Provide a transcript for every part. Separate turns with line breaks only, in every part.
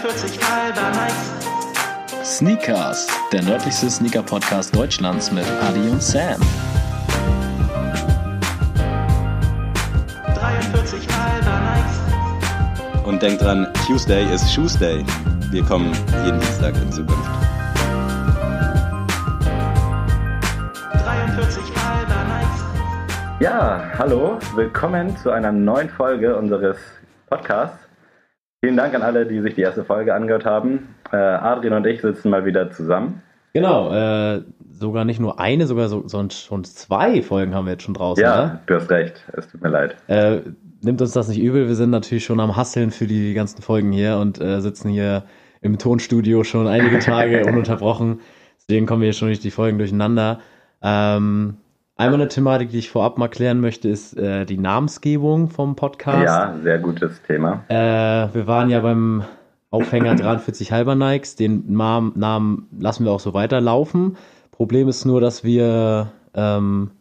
43 halber Nikes.
Sneakers, der nördlichste Sneaker-Podcast Deutschlands mit Adi und Sam.
43 halber Nikes.
Und denkt dran, Tuesday ist Shoesday. Wir kommen jeden Dienstag in Zukunft.
43 halber Nikes.
Ja, hallo, willkommen zu einer neuen Folge unseres Podcasts. Vielen Dank an alle, die sich die erste Folge angehört haben. Äh, Adrian und ich sitzen mal wieder zusammen.
Genau, äh, sogar nicht nur eine, sogar so, so schon zwei Folgen haben wir jetzt schon draußen.
Ja,
Ne?
du hast recht, es tut mir leid.
Äh, nimmt uns das nicht übel, wir sind natürlich schon am Hasseln für die ganzen Folgen hier und äh, sitzen hier im Tonstudio schon einige Tage ununterbrochen. Deswegen kommen wir hier schon nicht die Folgen durcheinander. Ähm, einmal eine Thematik, die ich vorab mal klären möchte, ist äh, die Namensgebung vom Podcast.
Ja, sehr gutes Thema.
Äh, wir waren ja beim Aufhänger 43 halber Nikes. Den Namen, lassen wir auch so weiterlaufen. Problem ist nur, dass wir ähm,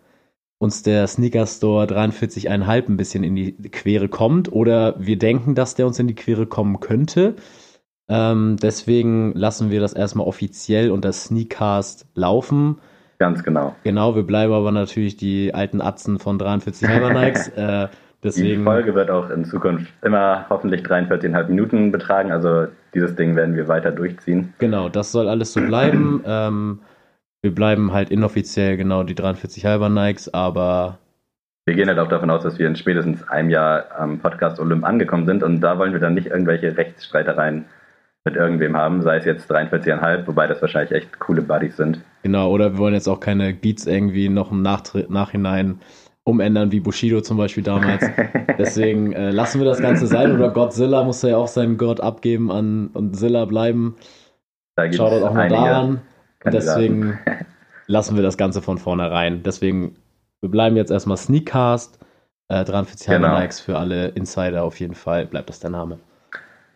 uns der Sneaker Store 43,5 ein bisschen in die Quere kommt oder wir denken, dass der uns in die Quere kommen könnte. Ähm, deswegen lassen wir das erstmal offiziell unter Sneakcast laufen.
Ganz genau.
Genau, wir bleiben aber natürlich die alten Atzen von 43 halber Nikes. Äh,
Die
deswegen.
Folge wird auch in Zukunft immer hoffentlich 43,5 Minuten betragen. Also dieses Ding werden wir weiter durchziehen.
Genau, das soll alles so bleiben. ähm, wir bleiben halt inoffiziell genau die 43 halber Nikes, aber
Wir gehen halt auch davon aus, dass wir in spätestens einem Jahr am Podcast Olymp angekommen sind und da wollen wir dann nicht irgendwelche Rechtsstreitereien mit irgendwem haben, sei es jetzt 43,5, wobei das wahrscheinlich echt coole Buddies sind.
genau, oder wir wollen jetzt auch keine Beats irgendwie noch im Nachtri- Nachhinein umändern, wie Bushido zum Beispiel damals. Deswegen äh, lassen wir das Ganze sein. Oder Godzilla muss ja auch seinen Gott abgeben an und Zilla bleiben.
Da
Schaut auch mal daran. Und deswegen lassen wir das Ganze von vornherein. Deswegen, wir bleiben jetzt erstmal Sneakcast. Äh, 43 halber
Genau.
Nikes für alle Insider auf jeden Fall. Bleibt das der Name.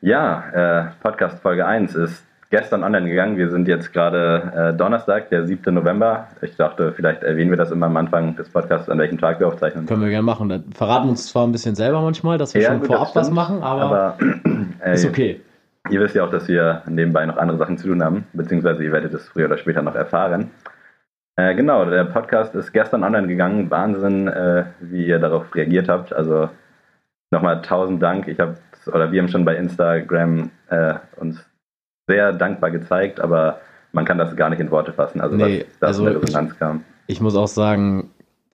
Ja, äh, Podcast Folge 1 ist gestern online gegangen. Wir sind jetzt gerade äh, Donnerstag, der 7. November. Ich dachte, vielleicht erwähnen wir das immer am Anfang des Podcasts, an welchem Tag wir aufzeichnen.
Können wir gerne machen. Dann verraten uns zwar ein bisschen selber manchmal, dass wir
Ja,
schon
gut,
vorab was machen, aber,
Aber äh,
ist okay.
ihr wisst ja auch, dass wir nebenbei noch andere Sachen zu tun haben, beziehungsweise ihr werdet es früher oder später noch erfahren. Äh, genau, der Podcast ist gestern online gegangen. Wahnsinn, äh, wie ihr darauf reagiert habt. Also nochmal tausend Dank. Ich habe oder wir haben schon bei Instagram äh, uns sehr dankbar gezeigt, aber man kann das gar nicht in Worte fassen. Also
Nee,
was da
also
eine Resonanz kam.
Ich muss auch sagen,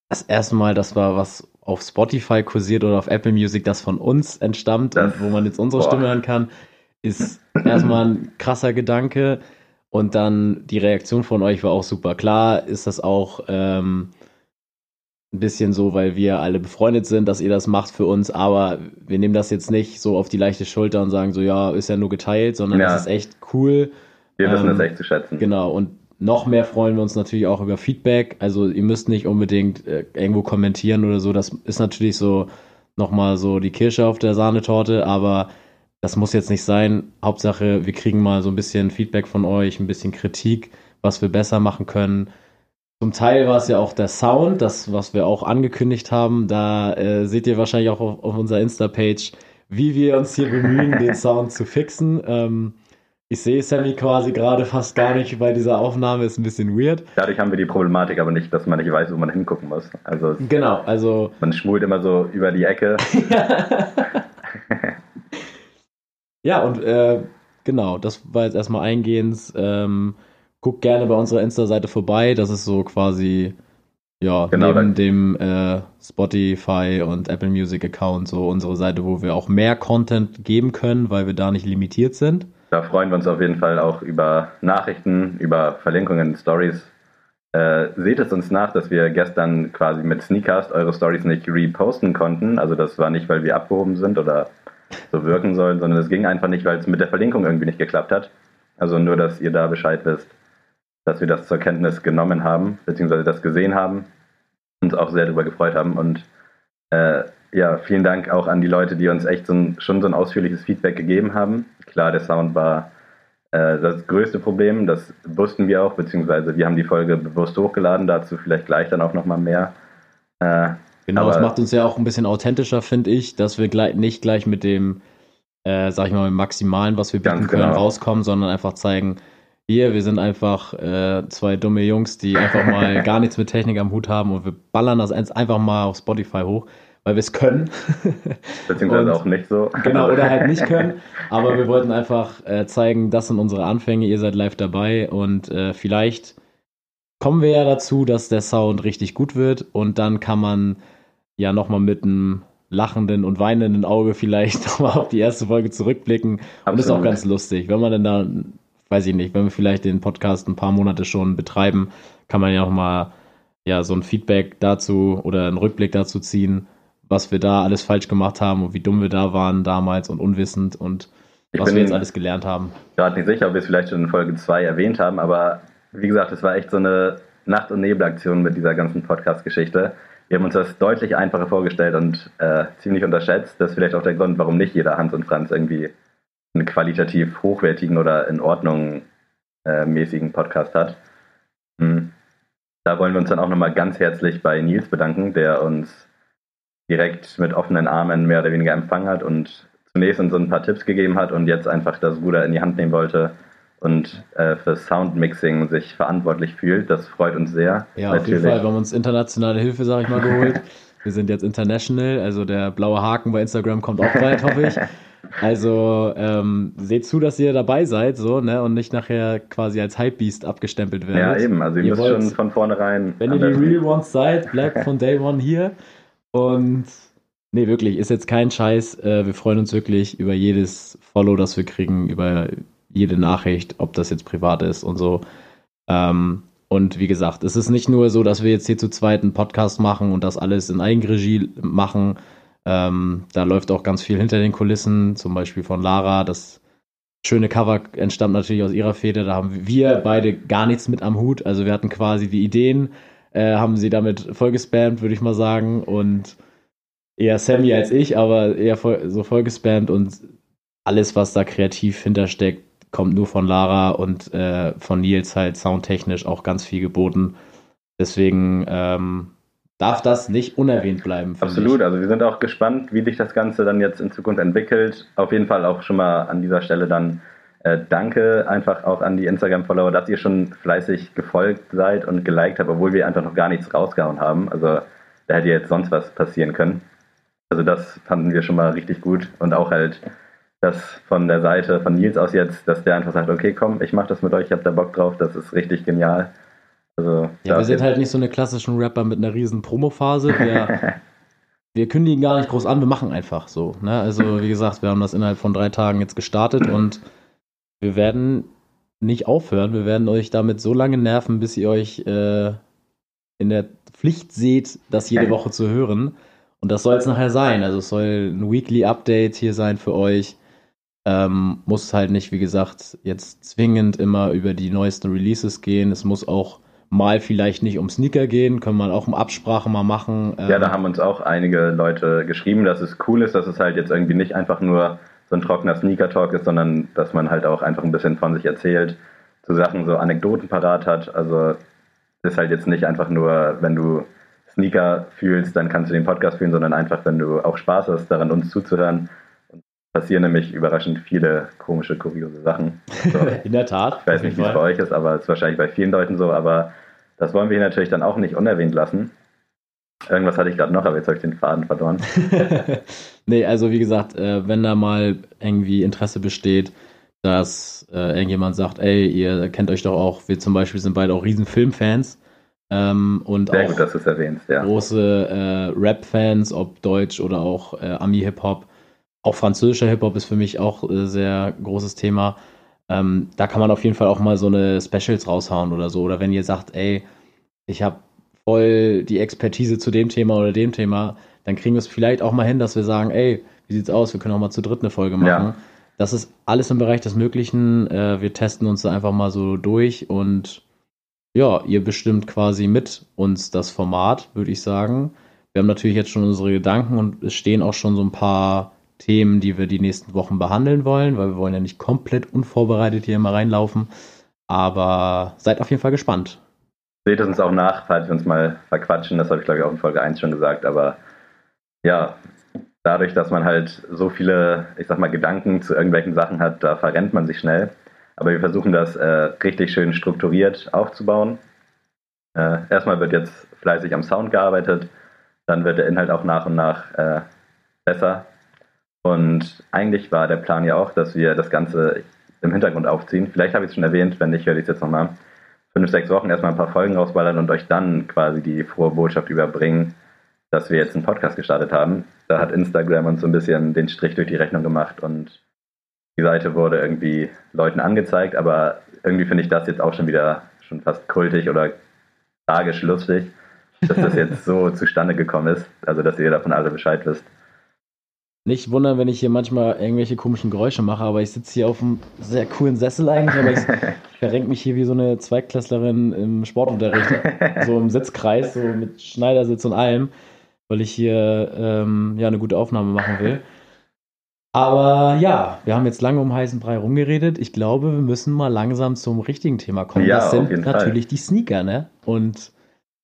das erste Mal, das war was auf Spotify kursiert oder auf Apple Music, das von uns entstammt
Das-
und wo man jetzt unsere
boah.
Stimme hören kann, ist erstmal ein krasser Gedanke. Und dann die Reaktion von euch war auch super. Klar ist das auch ähm, ein bisschen so, weil wir alle befreundet sind, dass ihr das macht für uns, aber wir nehmen das jetzt nicht so auf die leichte Schulter und sagen so, ja, ist ja nur geteilt, sondern
Ja.
das ist echt cool.
Wir wissen
ähm,
es echt zu schätzen.
Genau, und noch mehr freuen wir uns natürlich auch über Feedback. Also ihr müsst nicht unbedingt äh, irgendwo kommentieren oder so. Das ist natürlich so nochmal so die Kirsche auf der Sahnetorte, aber das muss jetzt nicht sein. Hauptsache, wir kriegen mal so ein bisschen Feedback von euch, ein bisschen Kritik, was wir besser machen können. Zum Teil war es ja auch der Sound, das, was wir auch angekündigt haben. Da äh, seht ihr wahrscheinlich auch auf, auf unserer Insta-Page, wie wir uns hier bemühen, den Sound zu fixen. Ähm, ich sehe Sammy quasi gerade fast gar nicht bei dieser Aufnahme, ist ein bisschen weird.
Dadurch haben wir die Problematik aber nicht, dass man nicht weiß, wo man hingucken muss. Also
Genau, also
man schmult immer so über die Ecke.
ja, und äh, genau, das war jetzt erstmal eingehend. Ähm, guckt gerne bei unserer Insta-Seite vorbei. Das ist so quasi, ja,
Genau,
neben dem äh, Spotify und Apple Music Account so unsere Seite, wo wir auch mehr Content geben können, weil wir da nicht limitiert sind.
Da freuen wir uns auf jeden Fall auch über Nachrichten, über Verlinkungen, Stories. Äh, seht es uns nach, dass wir gestern quasi mit Sneakcast eure Stories nicht reposten konnten. Also das war nicht, weil wir abgehoben sind oder so wirken sollen, sondern es ging einfach nicht, weil es mit der Verlinkung irgendwie nicht geklappt hat. Also nur, dass ihr da Bescheid wisst, dass wir das zur Kenntnis genommen haben, beziehungsweise das gesehen haben, uns auch sehr darüber gefreut haben und äh, ja, vielen Dank auch an die Leute, die uns echt so ein, schon so ein ausführliches Feedback gegeben haben. Klar, der Sound war äh, das größte Problem, das wussten wir auch, beziehungsweise wir haben die Folge bewusst hochgeladen, dazu vielleicht gleich dann auch nochmal mehr. Äh,
Genau, es macht uns ja auch ein bisschen authentischer, finde ich, dass wir gleich, nicht gleich mit dem äh, sag ich mal, im Maximalen, was wir bieten können,
genau.
rauskommen, sondern einfach zeigen, hier, wir sind einfach äh, zwei dumme Jungs, die einfach mal gar nichts mit Technik am Hut haben und wir ballern das einfach mal auf Spotify hoch, weil wir es können.
Beziehungsweise
Und-
auch nicht so.
Genau, oder halt nicht können. Aber wir wollten einfach äh, zeigen, das sind unsere Anfänge, ihr seid live dabei und äh, vielleicht kommen wir ja dazu, dass der Sound richtig gut wird und dann kann man ja nochmal mit einem lachenden und weinenden Auge vielleicht nochmal auf die erste Folge zurückblicken. Und das ist auch
Absolut.
ganz lustig. Wenn man denn da, weiß ich nicht, wenn wir vielleicht den Podcast ein paar Monate schon betreiben, kann man ja auch mal ja, so ein Feedback dazu oder einen Rückblick dazu ziehen, was wir da alles falsch gemacht haben und wie dumm wir da waren damals und unwissend und
Ich
was wir jetzt alles gelernt haben.
gerade nicht sicher, ob wir es vielleicht schon in Folge 2 erwähnt haben, aber wie gesagt, es war echt so eine Nacht- und Nebelaktion mit dieser ganzen Podcast-Geschichte. Wir haben uns das deutlich einfacher vorgestellt und äh, ziemlich unterschätzt. Das ist vielleicht auch der Grund, warum nicht jeder Hans und Franz irgendwie einen qualitativ hochwertigen oder in Ordnung äh, mäßigen Podcast hat. Hm. Da wollen wir uns dann auch nochmal ganz herzlich bei Nils bedanken, der uns direkt mit offenen Armen mehr oder weniger empfangen hat und zunächst uns so ein paar Tipps gegeben hat und jetzt einfach das Ruder in die Hand nehmen wollte und äh, für Soundmixing sich verantwortlich fühlt. Das freut uns sehr.
Ja, auf jeden Fall. Wir haben uns internationale Hilfe, sag ich mal, geholt. Wir sind jetzt international, also der blaue Haken bei Instagram kommt auch bald, hoffe ich. Also ähm, seht zu, dass ihr dabei seid, so, ne, und nicht nachher quasi als Hypebeast abgestempelt
Ja,
werdet.
eben. Also ihr,
Ihr
müsst
wollt-
schon von vornherein.
Wenn ihr die Real Ones seid, bleibt von Day One hier. Und nee, wirklich, ist jetzt kein Scheiß. Äh, wir freuen uns wirklich über jedes Follow, das wir kriegen, über jede Nachricht, ob das jetzt privat ist und so. Ähm, und wie gesagt, es ist nicht nur so, dass wir jetzt hier zu zweit einen Podcast machen und das alles in Eigenregie machen. Ähm, da läuft auch ganz viel hinter den Kulissen, zum Beispiel von Lara. Das schöne Cover entstammt natürlich aus ihrer Feder. Da haben wir beide gar nichts mit am Hut. Also wir hatten quasi die Ideen, äh, haben sie damit vollgespammt, würde ich mal sagen. Und eher Sammy als ich, aber eher voll, so vollgespammt und alles, was da kreativ hintersteckt, kommt nur von Lara und äh, von Nils halt soundtechnisch auch ganz viel geboten. Deswegen ähm, darf das nicht unerwähnt bleiben.
Absolut,
Ich.
also wir sind auch gespannt, wie sich das Ganze dann jetzt in Zukunft entwickelt. Auf jeden Fall auch schon mal an dieser Stelle dann äh, danke einfach auch an die Instagram-Follower, dass ihr schon fleißig gefolgt seid und geliked habt, obwohl wir einfach noch gar nichts rausgehauen haben. Also da hätte jetzt sonst was passieren können. Also das fanden wir schon mal richtig gut und auch halt das von der Seite von Nils aus jetzt, dass der einfach sagt, okay, komm, ich mach das mit euch, ich hab da Bock drauf, das ist richtig genial. Also
Ja, wir sind halt nicht so eine klassischen Rapper mit einer riesen Promophase. Wir, wir kündigen gar nicht groß an, wir machen einfach so. Ne? Also, wie gesagt, wir haben das innerhalb von drei Tagen jetzt gestartet und wir werden nicht aufhören. Wir werden euch damit so lange nerven, bis ihr euch äh, in der Pflicht seht, das jede Woche zu hören. Und das soll es nachher sein. Also, es soll ein Weekly Update hier sein für euch. Ähm, muss halt nicht, wie gesagt, jetzt zwingend immer über die neuesten Releases gehen. Es muss auch mal vielleicht nicht um Sneaker gehen, können wir auch um Absprache mal machen.
Ja,
Ähm,
da haben uns auch einige Leute geschrieben, dass es cool ist, dass es halt jetzt irgendwie nicht einfach nur so ein trockener Sneaker-Talk ist, sondern dass man halt auch einfach ein bisschen von sich erzählt, zu Sachen so Anekdoten parat hat. Also es ist halt jetzt nicht einfach nur, wenn du Sneaker fühlst, dann kannst du den Podcast fühlen, sondern einfach, wenn du auch Spaß hast, daran uns zuzuhören. Passieren nämlich überraschend viele komische, kuriose Sachen. So.
in der Tat.
Ich weiß nicht, wie es bei euch ist, aber es ist wahrscheinlich bei vielen Leuten so. Aber das wollen wir hier natürlich dann auch nicht unerwähnt lassen. Irgendwas hatte ich gerade noch, aber jetzt habe ich den Faden verloren.
nee, also wie gesagt, äh, wenn da mal irgendwie Interesse besteht, dass äh, irgendjemand sagt, ey, ihr kennt euch doch auch, wir zum Beispiel sind beide auch riesen Filmfans ähm, und
Sehr
auch
gut, dass du es erwähnst, ja.
große äh, Rap-Fans, ob Deutsch oder auch äh, Ami-Hip-Hop. Auch französischer Hip-Hop ist für mich auch äh, sehr großes Thema. Ähm, da kann man auf jeden Fall auch mal so eine Specials raushauen oder so. Oder wenn ihr sagt, ey, ich habe voll die Expertise zu dem Thema oder dem Thema, dann kriegen wir es vielleicht auch mal hin, dass wir sagen, ey, wie sieht's aus? Wir können auch mal zu dritt eine Folge machen.
Ja.
Das ist alles im Bereich des Möglichen. Äh, wir testen uns da einfach mal so durch und ja, ihr bestimmt quasi mit uns das Format, würde ich sagen. Wir haben natürlich jetzt schon unsere Gedanken und es stehen auch schon so ein paar Themen, die wir die nächsten Wochen behandeln wollen, weil wir wollen ja nicht komplett unvorbereitet hier mal reinlaufen. Aber seid auf jeden Fall gespannt.
Seht es uns auch nach, falls wir uns mal verquatschen. Das habe ich, glaube ich, auch in Folge 1 schon gesagt. Aber ja, dadurch, dass man halt so viele, ich sag mal, Gedanken zu irgendwelchen Sachen hat, da verrennt man sich schnell. Aber wir versuchen das äh, richtig schön strukturiert aufzubauen. Äh, erstmal wird jetzt fleißig am Sound gearbeitet, dann wird der Inhalt auch nach und nach äh, besser. Und eigentlich war der Plan ja auch, dass wir das Ganze im Hintergrund aufziehen. Vielleicht habe ich es schon erwähnt, wenn nicht, höre ich es jetzt nochmal. Fünf, sechs Wochen erstmal ein paar Folgen rausballern und euch dann quasi die frohe Botschaft überbringen, dass wir jetzt einen Podcast gestartet haben. Da hat Instagram uns so ein bisschen den Strich durch die Rechnung gemacht und die Seite wurde irgendwie Leuten angezeigt, aber irgendwie finde ich das jetzt auch schon wieder schon fast kultig oder tragisch lustig, dass das jetzt so zustande gekommen ist. Also, dass ihr davon alle Bescheid wisst.
Nicht wundern, wenn ich hier manchmal irgendwelche komischen Geräusche mache, aber ich sitze hier auf einem sehr coolen Sessel eigentlich, aber ich, verrenke mich hier wie so eine Zweitklässlerin im Sportunterricht, so im Sitzkreis, so mit Schneidersitz und allem, weil ich hier ähm, ja eine gute Aufnahme machen will. Aber ja, wir haben jetzt lange um heißen Brei rumgeredet. Ich glaube, wir müssen mal langsam zum richtigen Thema kommen.
Ja,
das sind
jeden Fall.
natürlich die Sneaker, ne? Und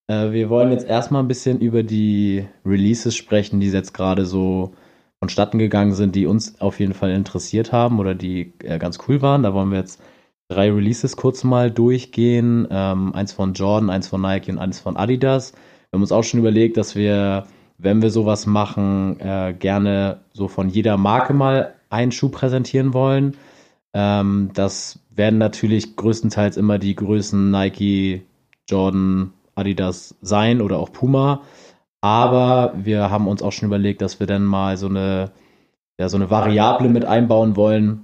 äh, wir wollen jetzt erstmal ein bisschen über die Releases sprechen, die jetzt gerade so vonstatten gegangen sind, die uns auf jeden Fall interessiert haben oder die äh, ganz cool waren. Da wollen wir jetzt drei Releases kurz mal durchgehen. Ähm, eins von Jordan, eins von Nike und eins von Adidas. Wir haben uns auch schon überlegt, dass wir, wenn wir sowas machen, äh, gerne so von jeder Marke mal einen Schuh präsentieren wollen. Ähm, das werden natürlich größtenteils immer die Größen Nike, Jordan, Adidas sein oder auch Puma. Aber wir haben uns auch schon überlegt, dass wir dann mal so eine, ja, so eine Variable mit einbauen wollen,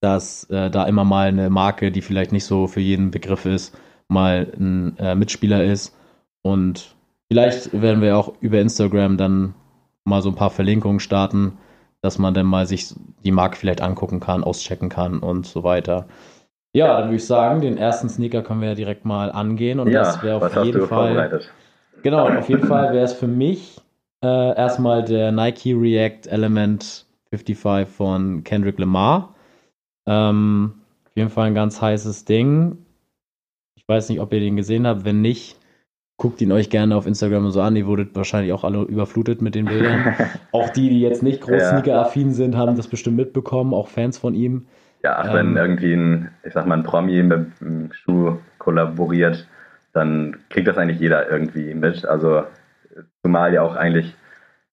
dass äh, da immer mal eine Marke, die vielleicht nicht so für jeden Begriff ist, mal ein äh, Mitspieler ist. Und vielleicht werden wir auch über Instagram dann mal so ein paar Verlinkungen starten, dass man dann mal sich die Marke vielleicht angucken kann, auschecken kann und so weiter. Ja, dann würde ich sagen, den ersten Sneaker können wir ja direkt mal angehen und
ja,
das wäre auf jeden Fall. Genau, auf jeden Fall wäre es für mich äh, erstmal der Nike React Element 55 von Kendrick Lamar. Ähm, auf jeden Fall ein ganz heißes Ding. Ich weiß nicht, ob ihr den gesehen habt. Wenn nicht, guckt ihn euch gerne auf Instagram und so an. Ihr wurdet wahrscheinlich auch alle überflutet mit den Bildern. auch die, die jetzt nicht groß
Ja.
Sneaker-affin sind, haben das bestimmt mitbekommen. Auch Fans von ihm.
Ja, ach, wenn
Ähm.
irgendwie ein, ich sag mal, ein Promi mit einem Schuh kollaboriert, dann kriegt das eigentlich jeder irgendwie mit. Also zumal ja auch eigentlich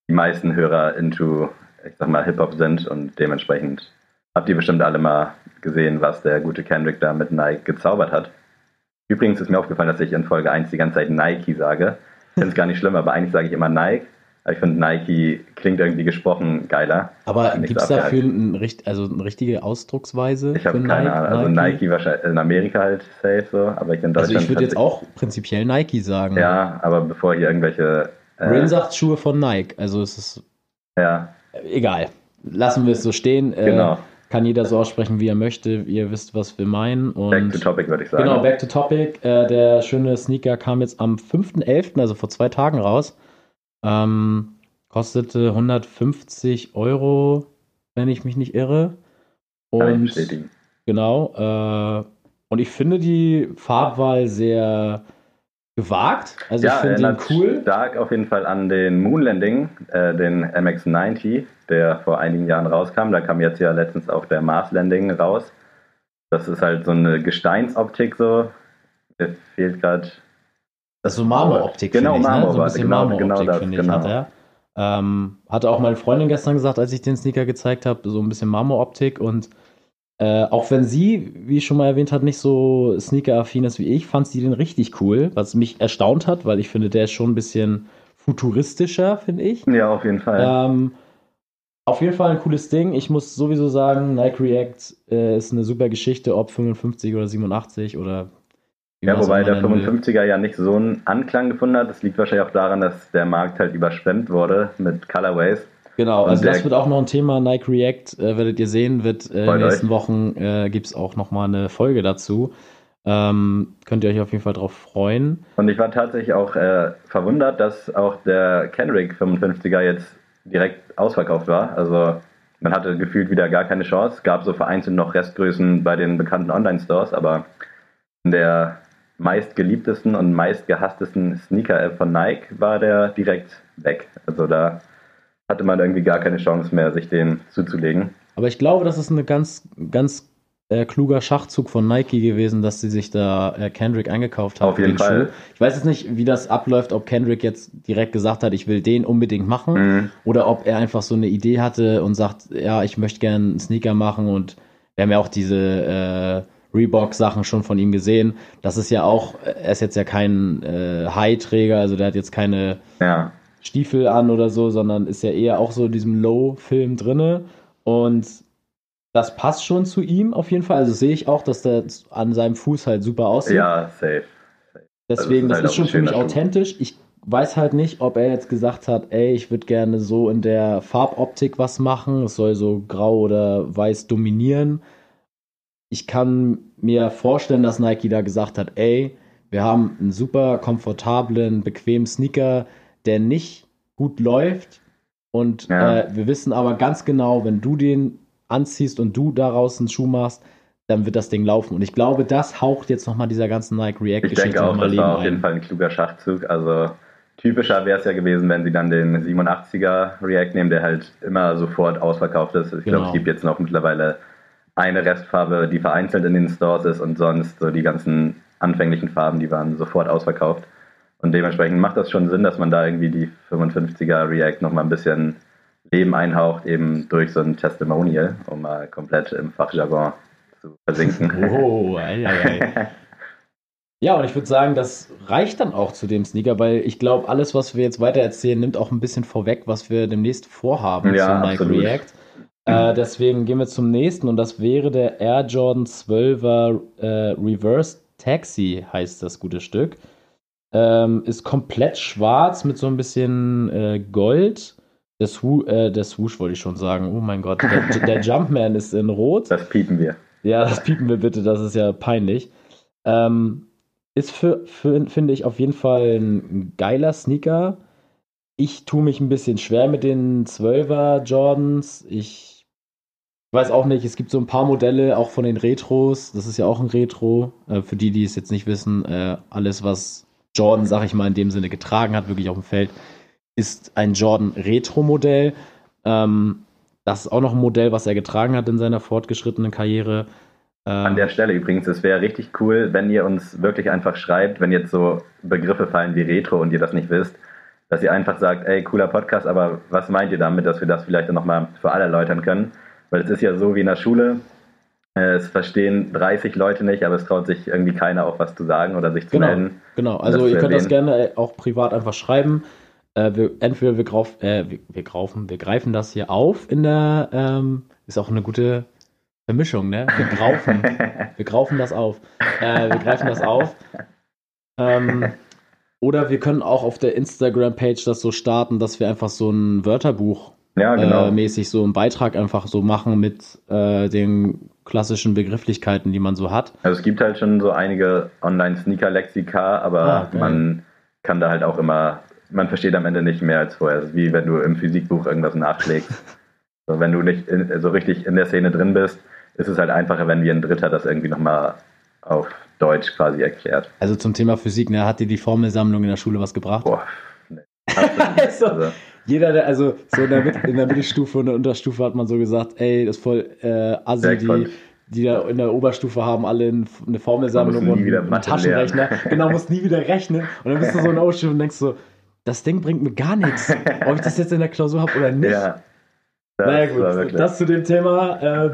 die meisten Hörer into, ich sag mal, Hip-Hop sind und dementsprechend habt ihr bestimmt alle mal gesehen, was der gute Kendrick da mit Nike gezaubert hat. Übrigens ist mir aufgefallen, dass ich in Folge 1 die ganze Zeit Nike sage. Ich finde es gar nicht schlimm, aber eigentlich sage ich immer Nike. Ich finde Nike klingt irgendwie gesprochen geiler.
Aber gibt es
so
dafür ein, also eine richtige Ausdrucksweise?
Ich habe keine Ahnung. Also Nike wahrscheinlich in Amerika halt safe so, aber ich in Deutschland.
Also ich würde jetzt auch prinzipiell Nike sagen.
Ja, aber bevor hier irgendwelche. Äh,
Rin sagt Schuhe von Nike. Also es ist
ja,
egal. Lassen wir es so stehen. Äh,
genau.
Kann jeder so aussprechen, wie er möchte. Ihr wisst, was wir meinen. Und
Back to topic, würde ich sagen.
Genau, back to topic. Äh, der schöne Sneaker kam jetzt am 5.11., also vor zwei Tagen raus. Ähm, kostete 150 Euro, wenn ich mich nicht irre. Und genau. Äh, und ich finde die Farbwahl sehr gewagt. Also ich finde den
erinnert
cool.
stark auf jeden Fall an den Moonlanding, äh, den MX-90, der vor einigen Jahren rauskam. Da kam jetzt ja letztens auch der Mars Landing raus. Das ist halt so eine Gesteinsoptik so. Mir fehlt gerade.
Das ist so Marmoroptik,
Genau,
finde ich. Ne? So ein
Marmor,
bisschen
genau,
Marmoroptik,
genau das,
finde ich,
genau.
hat er. Ähm, hatte auch meine Freundin gestern gesagt, als ich den Sneaker gezeigt habe, so ein bisschen Marmoroptik und äh, auch wenn sie, wie ich schon mal erwähnt habe, nicht so Sneaker-affin ist wie ich, fand sie den richtig cool, was mich erstaunt hat, weil ich finde, der ist schon ein bisschen futuristischer, finde ich.
Ja, auf jeden Fall.
Ähm, auf jeden Fall ein cooles Ding. Ich muss sowieso sagen, Nike React äh, ist eine super Geschichte, ob 55 oder 87 oder
Ja, wobei der
nennen will.
55er ja nicht so einen Anklang gefunden hat. Das liegt wahrscheinlich auch daran, dass der Markt halt überschwemmt wurde mit Colorways.
Genau,
Und
also das wird auch noch ein Thema. Nike React äh, werdet ihr sehen, wird äh, in den nächsten
euch.
Wochen äh, gibt es auch nochmal eine Folge dazu. Ähm, könnt ihr euch auf jeden Fall drauf freuen.
Und ich war tatsächlich auch äh, verwundert, dass auch der Kendrick 55er jetzt direkt ausverkauft war. Also man hatte gefühlt wieder gar keine Chance. Gab so vereinzelt noch Restgrößen bei den bekannten Online-Stores, aber in der meistgeliebtesten und meistgehasstesten Sneaker-App von Nike war der direkt weg. Also da hatte man irgendwie gar keine Chance mehr, sich den zuzulegen.
Aber ich glaube, das ist ein ganz, ganz äh, kluger Schachzug von Nike gewesen, dass sie sich da äh, Kendrick eingekauft haben.
Auf jeden Fall.
Schuh. Ich weiß jetzt nicht, wie das abläuft, ob Kendrick jetzt direkt gesagt hat, ich will den unbedingt machen
Mhm.
oder ob er einfach so eine Idee hatte und sagt, ja, ich möchte gerne einen Sneaker machen und wir haben ja auch diese äh, Reebok-Sachen schon von ihm gesehen. Das ist ja auch, er ist jetzt ja kein äh, High-Träger, also der hat jetzt keine
Ja.
Stiefel an oder so, sondern ist ja eher auch so in diesem Low-Film drinne und das passt schon zu ihm auf jeden Fall. Also sehe ich auch, dass der an seinem Fuß halt super aussieht.
Ja, safe.
Deswegen, das
das ist halt
ist schon für mich authentisch. Ich weiß halt nicht, ob er jetzt gesagt hat, ey, ich würde gerne so in der Farboptik was machen. Es soll so grau oder weiß dominieren. Ich kann mir vorstellen, dass Nike da gesagt hat, ey, wir haben einen super komfortablen, bequemen Sneaker, der nicht gut läuft. Und
Ja.
äh, wir wissen aber ganz genau, wenn du den anziehst und du daraus einen Schuh machst, dann wird das Ding laufen. Und ich glaube, das haucht jetzt nochmal dieser ganzen Nike
Ich
React-Geschichte
denke auch, das
Leben
war auf jeden
ein.
Fall ein kluger Schachzug. Also typischer wäre es ja gewesen, wenn sie dann den 87er React nehmen, der halt immer sofort ausverkauft ist. Ich glaube,
Genau.
es gibt jetzt noch mittlerweile eine Restfarbe, die vereinzelt in den Stores ist und sonst so die ganzen anfänglichen Farben, die waren sofort ausverkauft. Und dementsprechend macht das schon Sinn, dass man da irgendwie die 55er React nochmal ein bisschen Leben einhaucht, eben durch so ein Testimonial, um mal komplett im Fachjargon zu versinken.
Oh, ei, ei, ei. Ja, und ich würde sagen, das reicht dann auch zu dem Sneaker, weil ich glaube, alles, was wir jetzt weiter erzählen, nimmt auch ein bisschen vorweg, was wir demnächst vorhaben
Ja,
zu Nike
absolut.
React. Äh, deswegen gehen wir zum nächsten und das wäre der Air Jordan 12er äh, Reverse Taxi, heißt das gute Stück. Ähm, ist komplett schwarz mit so ein bisschen äh, Gold. Der, Swo äh, der Swoosh wollte ich schon sagen. Oh mein Gott. Der, der Jumpman ist in Rot.
Das piepen wir.
Ja, das piepen wir bitte, das ist ja peinlich. Ähm, ist für, für finde ich, auf jeden Fall ein geiler Sneaker. Ich tue mich ein bisschen schwer mit den 12er Jordans. Ich weiß auch nicht, es gibt so ein paar Modelle, auch von den Retros. Das ist ja auch ein Retro. Äh, für die, die es jetzt nicht wissen, äh, alles, was Jordan, sag ich mal, in dem Sinne getragen hat, wirklich auf dem Feld, ist ein Jordan Retro-Modell. Ähm, das ist auch noch ein Modell, was er getragen hat in seiner fortgeschrittenen Karriere. Ähm,
An der Stelle übrigens, es wäre richtig cool, wenn ihr uns wirklich einfach schreibt, wenn jetzt so Begriffe fallen wie Retro und ihr das nicht wisst, dass ihr einfach sagt, ey, cooler Podcast, aber was meint ihr damit, dass wir das vielleicht dann nochmal für alle erläutern können? Weil es ist ja so wie in der Schule, äh, es verstehen 30 Leute nicht, aber es traut sich irgendwie keiner auch was zu sagen oder sich zu
Genau,
melden.
genau. Also ihr könnt das gerne auch privat einfach schreiben. Äh, wir, entweder wir, grauf, äh, wir, wir, graufen, wir greifen das hier auf in der, ähm, ist auch eine gute Vermischung, ne? Wir graufen, wir graufen das auf. Äh, wir greifen das auf. Ähm, oder wir können auch auf der Instagram-Page das so starten, dass wir einfach so ein Wörterbuch
Ja, genau.
äh, mäßig so einen Beitrag einfach so machen mit äh, den klassischen Begrifflichkeiten, die man so hat.
Also es gibt halt schon so einige Online-Sneaker-Lexika, aber
Ah,
man kann da halt auch immer, man versteht am Ende nicht mehr als vorher. Es ist wie wenn du im Physikbuch irgendwas nachschlägst. so, wenn du nicht in, so richtig in der Szene drin bist, ist es halt einfacher, wenn wie ein Dritter das irgendwie nochmal auf Deutsch quasi erklärt.
Also zum Thema Physik, ne, hat dir die Formelsammlung in der Schule was gebracht?
Boah, nee.
Also,
Also,
Jeder, der, also so in der, Mit in der Mittelstufe und der Unterstufe hat man so gesagt, ey, das ist voll äh, assi, die, die da in der Oberstufe haben alle ein- eine Formelsammlung und einen Taschenrechner.
lernen.
Genau, musst nie wieder rechnen. Und dann bist du so in der Oberstufe und denkst so, das Ding bringt mir gar nichts, ob ich das jetzt in der Klausur habe oder nicht.
ja. Das
naja gut,
wirklich.
das zu dem Thema. Äh,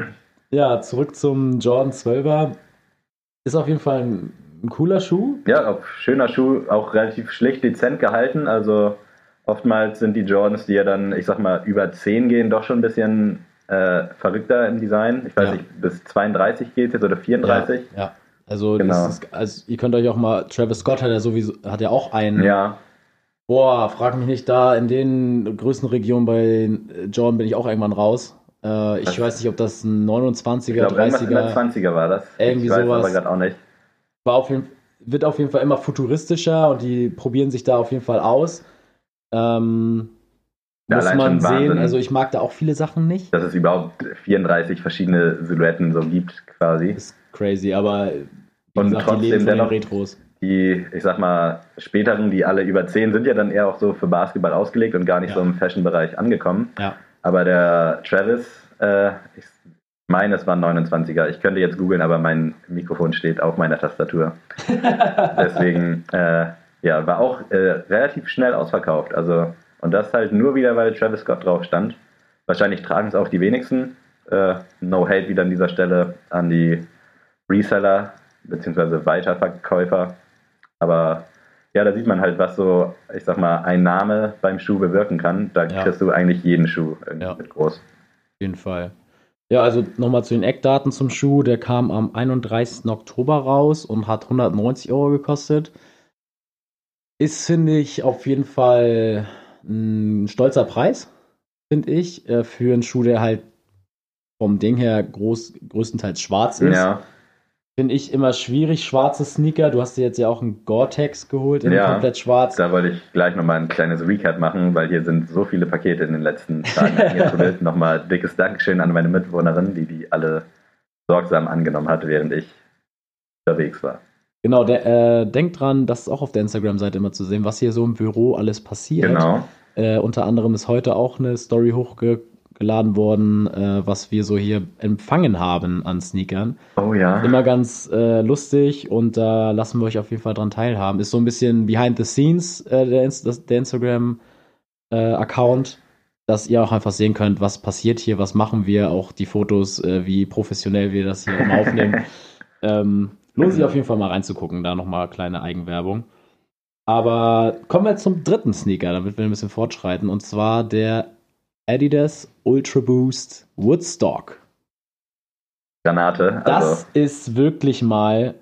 ja, zurück zum Jordan 12er. Ist auf jeden Fall ein, ein cooler Schuh.
Ja, auch schöner Schuh, auch relativ schlicht, dezent gehalten. Also oftmals sind die Jordans, die ja dann, ich sag mal, über 10 gehen, doch schon ein bisschen äh, verrückter im Design. Ich weiß
Ja.
nicht, bis 32 geht jetzt oder 34.
Ja, ja. Also,
Genau.
ist, also ihr könnt euch auch mal, Travis Scott hat ja sowieso, hat ja auch einen.
Ja,
Boah, frag mich nicht, da in den Größenregionen bei äh, Jordan bin ich auch irgendwann raus. Äh, ich
Was?
weiß nicht, ob das ein 29er,
ich der
30er
20er war das.
Irgendwie
ich weiß
sowas.
aber gerade auch nicht.
war auf jeden, wird auf jeden Fall immer futuristischer und die probieren sich da auf jeden Fall aus. Ähm,
Ja,
muss man sehen.
Wahnsinn.
Also ich mag da auch viele Sachen nicht.
Dass es überhaupt 34 verschiedene Silhouetten so gibt, quasi.
ist crazy, aber
Und
gesagt, die
trotzdem
leben von den
dennoch-
Retros.
die, ich sag mal, späteren, die alle über 10 sind ja dann eher auch so für Basketball ausgelegt und gar nicht
Ja.
so im Fashion-Bereich angekommen.
Ja.
Aber der Travis, äh, ich meine, es war ein 29er. Ich könnte jetzt googeln, aber mein Mikrofon steht auf meiner Tastatur. Deswegen, äh, ja, war auch äh, relativ schnell ausverkauft. Also, und das halt nur wieder, weil Travis Scott drauf stand. Wahrscheinlich tragen es auch die wenigsten. Äh, no hate wieder an dieser Stelle an die Reseller beziehungsweise Weiterverkäufer. Aber ja, da sieht man halt, was so, ich sag mal, ein Name beim Schuh bewirken kann. Da
Ja.
kriegst du eigentlich jeden Schuh irgendwie
Ja.
mit groß.
Auf jeden Fall. Ja, also nochmal zu den Eckdaten zum Schuh. Der kam am 31. Oktober raus und hat 190 Euro gekostet. Ist, finde ich, auf jeden Fall ein stolzer Preis, finde ich, äh, für einen Schuh, der halt vom Ding her groß, größtenteils schwarz ist.
Ja,
Finde ich immer schwierig, schwarze Sneaker. Du hast dir jetzt ja auch einen Gore-Tex geholt in
Ja.
komplett schwarz.
da wollte ich gleich nochmal ein kleines Recap machen, weil hier sind so viele Pakete in den letzten Tagen eingetrudelt. nochmal dickes Dankeschön an meine Mitbewohnerin, die die alle sorgsam angenommen hat, während ich unterwegs war.
Genau, der, äh, denkt dran, das ist auch auf der Instagram-Seite immer zu sehen, was hier so im Büro alles passiert.
Genau.
Äh, unter anderem ist heute auch eine Story hochgeladen worden, äh, was wir so hier empfangen haben an Sneakern.
Oh ja.
Immer ganz äh, lustig und da lassen wir euch auf jeden Fall dran teilhaben. Ist so ein bisschen behind the scenes äh, der, der Instagram-Account, dass ihr auch einfach sehen könnt, was passiert hier, was machen wir, auch die Fotos, äh, wie professionell wir das hier aufnehmen. ähm, lohnt sich auf jeden Fall mal reinzugucken, da nochmal kleine Eigenwerbung. Aber kommen wir zum dritten Sneaker, damit wir ein bisschen fortschreiten, und zwar der Adidas Ultra Boost Woodstock.
Granate.
Das
Also,
ist wirklich mal,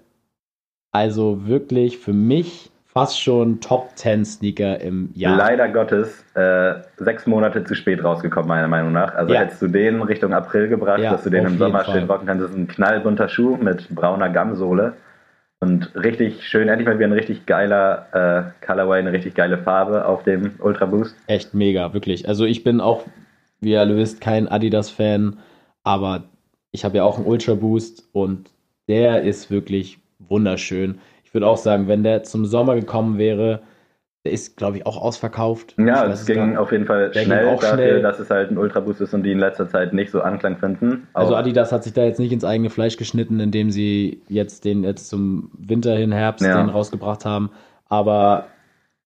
also wirklich für mich fast schon Top 10 Sneaker im Jahr.
leider Gottes äh, sechs Monate zu spät rausgekommen, meiner Meinung nach. Also
Ja.
hättest du den Richtung April gebracht,
Ja,
dass du den im Sommer schön rocken kannst. Das ist ein knallbunter Schuh mit brauner Gammsohle. Und richtig schön, endlich mal wieder ein richtig geiler äh, Colorway, eine richtig geile Farbe auf dem Ultra Boost.
Echt mega, wirklich. Also ich bin auch, wie ihr alle wisst, kein Adidas-Fan, aber ich habe ja auch einen Ultra Boost und der ist wirklich wunderschön. Ich würde auch sagen, wenn der zum Sommer gekommen wäre, der ist, glaube ich, auch ausverkauft.
Ja, es ging auf jeden Fall schnell
auch
dafür,
schnell.
dass es halt ein Ultra Boost ist und die in letzter Zeit nicht so Anklang finden.
Also
Auch-
Adidas hat sich da jetzt nicht ins eigene Fleisch geschnitten, indem sie jetzt den jetzt zum Winter hin, Herbst
Ja.
den rausgebracht haben. Aber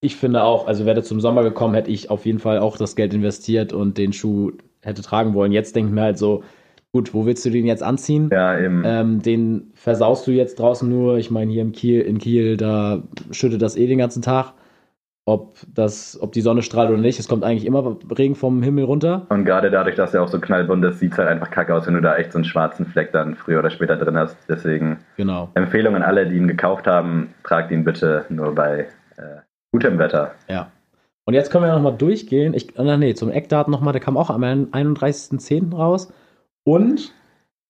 ich finde auch, also wäre der zum Sommer gekommen, hätte ich auf jeden Fall auch das Geld investiert und den Schuh hätte tragen wollen. Jetzt denke ich mir halt so, gut, wo willst du den jetzt anziehen?
ja, eben.
Ähm, den versaust du jetzt draußen nur. Ich meine, hier im Kiel, in Kiel, da schüttet das eh den ganzen Tag. Ob, das, ob die Sonne strahlt oder nicht, es kommt eigentlich immer Regen vom Himmel runter.
Und gerade dadurch, dass er auch so knallbunt ist, sieht es halt einfach kacke aus, wenn du da echt so einen schwarzen Fleck dann früher oder später drin hast. Deswegen
Genau.
Empfehlung an alle, die ihn gekauft haben, tragt ihn bitte nur bei äh, gutem Wetter.
Ja. Und jetzt können wir nochmal durchgehen. Ich, äh, nee, zum Eckdaten nochmal, der kam auch am 31.10. raus. Und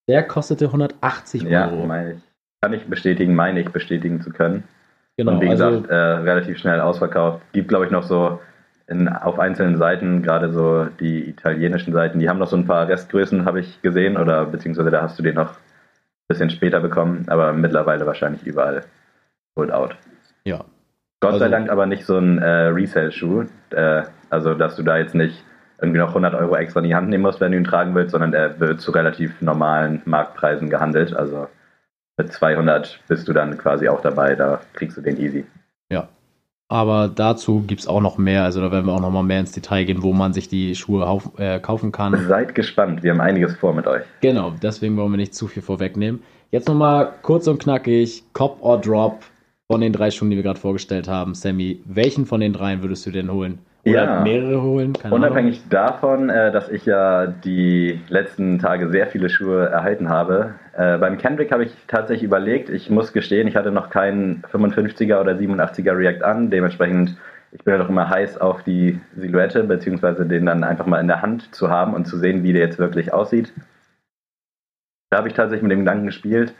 der kostete 180
Ja,
Euro.
meine ich. Kann ich bestätigen, meine ich bestätigen zu können.
genau,
Und wie
also,
gesagt, äh, relativ schnell ausverkauft. Gibt, glaube ich, noch so in, auf einzelnen Seiten, gerade so die italienischen Seiten, die haben noch so ein paar Restgrößen, habe ich gesehen, oder beziehungsweise da hast du den noch ein bisschen später bekommen, aber mittlerweile wahrscheinlich überall sold out.
ja.
Gott sei
Also-
Dank aber nicht so ein äh, Resale-Schuh, äh, also dass du da jetzt nicht irgendwie noch 100 Euro extra in die Hand nehmen musst, wenn du ihn tragen willst, sondern er wird zu relativ normalen Marktpreisen gehandelt. Also mit 200 bist du dann quasi auch dabei, da kriegst du den easy.
Aber dazu gibt es auch noch mehr. Also da werden wir auch noch mal mehr ins Detail gehen, wo man sich die Schuhe äh, kaufen kann.
Seid gespannt, wir haben einiges vor mit euch.
Genau, deswegen wollen wir nicht zu viel vorwegnehmen. Jetzt nochmal kurz und knackig, Cop or Drop von den drei Schuhen, die wir gerade vorgestellt haben. Sammy, welchen von den dreien würdest du denn holen? Oder
Ja.
mehrere holen? Keine
Unabhängig davon, äh, dass ich ja die letzten Tage sehr viele Schuhe erhalten habe, äh, beim Kendrick habe ich tatsächlich überlegt, ich muss gestehen, ich hatte noch keinen 55er oder 87er React an, dementsprechend, ich bin ja doch immer heiß auf die Silhouette, beziehungsweise den dann einfach mal in der Hand zu haben und zu sehen, wie der jetzt wirklich aussieht. Da habe ich tatsächlich mit dem Gedanken gespielt,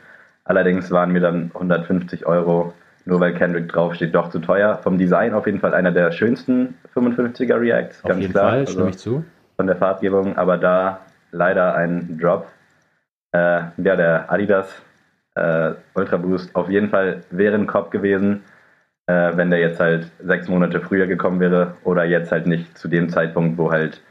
allerdings waren mir dann 150 Euro, nur weil Kendrick draufsteht, doch zu teuer. Vom Design auf jeden Fall einer der schönsten 55er Reacts,
Auf
ganz
jeden
klar.
Fall,
Also-
stimme ich zu.
von der Farbgebung, aber da leider ein Drop. Äh, ja, der Adidas äh, Ultra Boost auf jeden Fall wäre ein Kopf gewesen. äh, wenn der jetzt halt sechs Monate früher gekommen wäre oder jetzt halt nicht zu dem Zeitpunkt, wo halt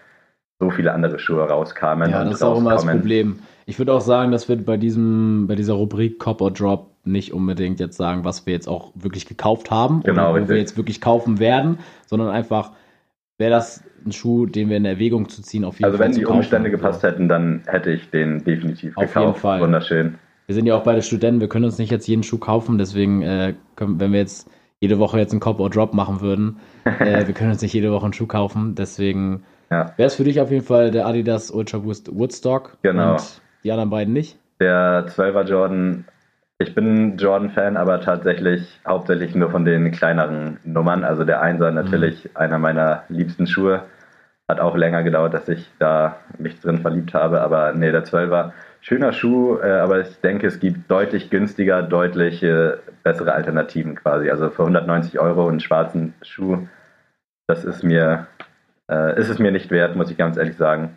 so viele andere Schuhe rauskamen.
Ja, das ist auch immer das. Problem. Ich würde auch sagen, dass wir bei diesem, bei dieser Rubrik Cop or Drop nicht unbedingt jetzt sagen, was wir jetzt auch wirklich gekauft haben
Genau,
oder wo
richtig.
wir jetzt wirklich kaufen werden, sondern einfach wäre das ein Schuh, den wir in Erwägung zu ziehen, auf jeden
Also
Fall
wenn
zu
die
kaufen.
Umstände gepasst hätten, dann hätte ich den definitiv
Auf
gekauft.
jeden Fall.
Wunderschön.
Wir sind ja auch beide Studenten, wir können uns nicht jetzt jeden Schuh kaufen, deswegen, äh, können, wenn wir jetzt jede Woche jetzt einen Cop or Drop machen würden, äh, wir können uns nicht jede Woche einen Schuh kaufen, deswegen
Ja.
wäre es für dich auf jeden Fall der Adidas Ultra Boost Woodstock
Genau.
und die anderen beiden nicht.
Der 12er Jordan, ich bin Jordan-Fan, aber tatsächlich hauptsächlich nur von den kleineren Nummern. Also der Einser natürlich
Mhm.
einer meiner liebsten Schuhe. Hat auch länger gedauert, dass ich da mich drin verliebt habe. Aber nee, der 12er, schöner Schuh, äh, aber ich denke, es gibt deutlich günstiger, deutlich äh, bessere Alternativen quasi. Also für 190 Euro einen schwarzen Schuh, das ist mir, äh, ist es mir nicht wert, muss ich ganz ehrlich sagen.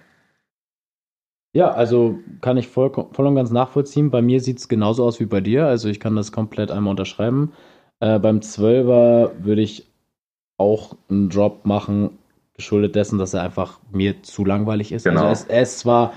Ja, also kann ich voll, voll und ganz nachvollziehen. Bei mir sieht es genauso aus wie bei dir. Also ich kann das komplett einmal unterschreiben. Äh, beim 12er würde ich auch einen Drop machen, geschuldet dessen, dass er einfach mir zu langweilig ist.
Genau.
Also es, er ist zwar,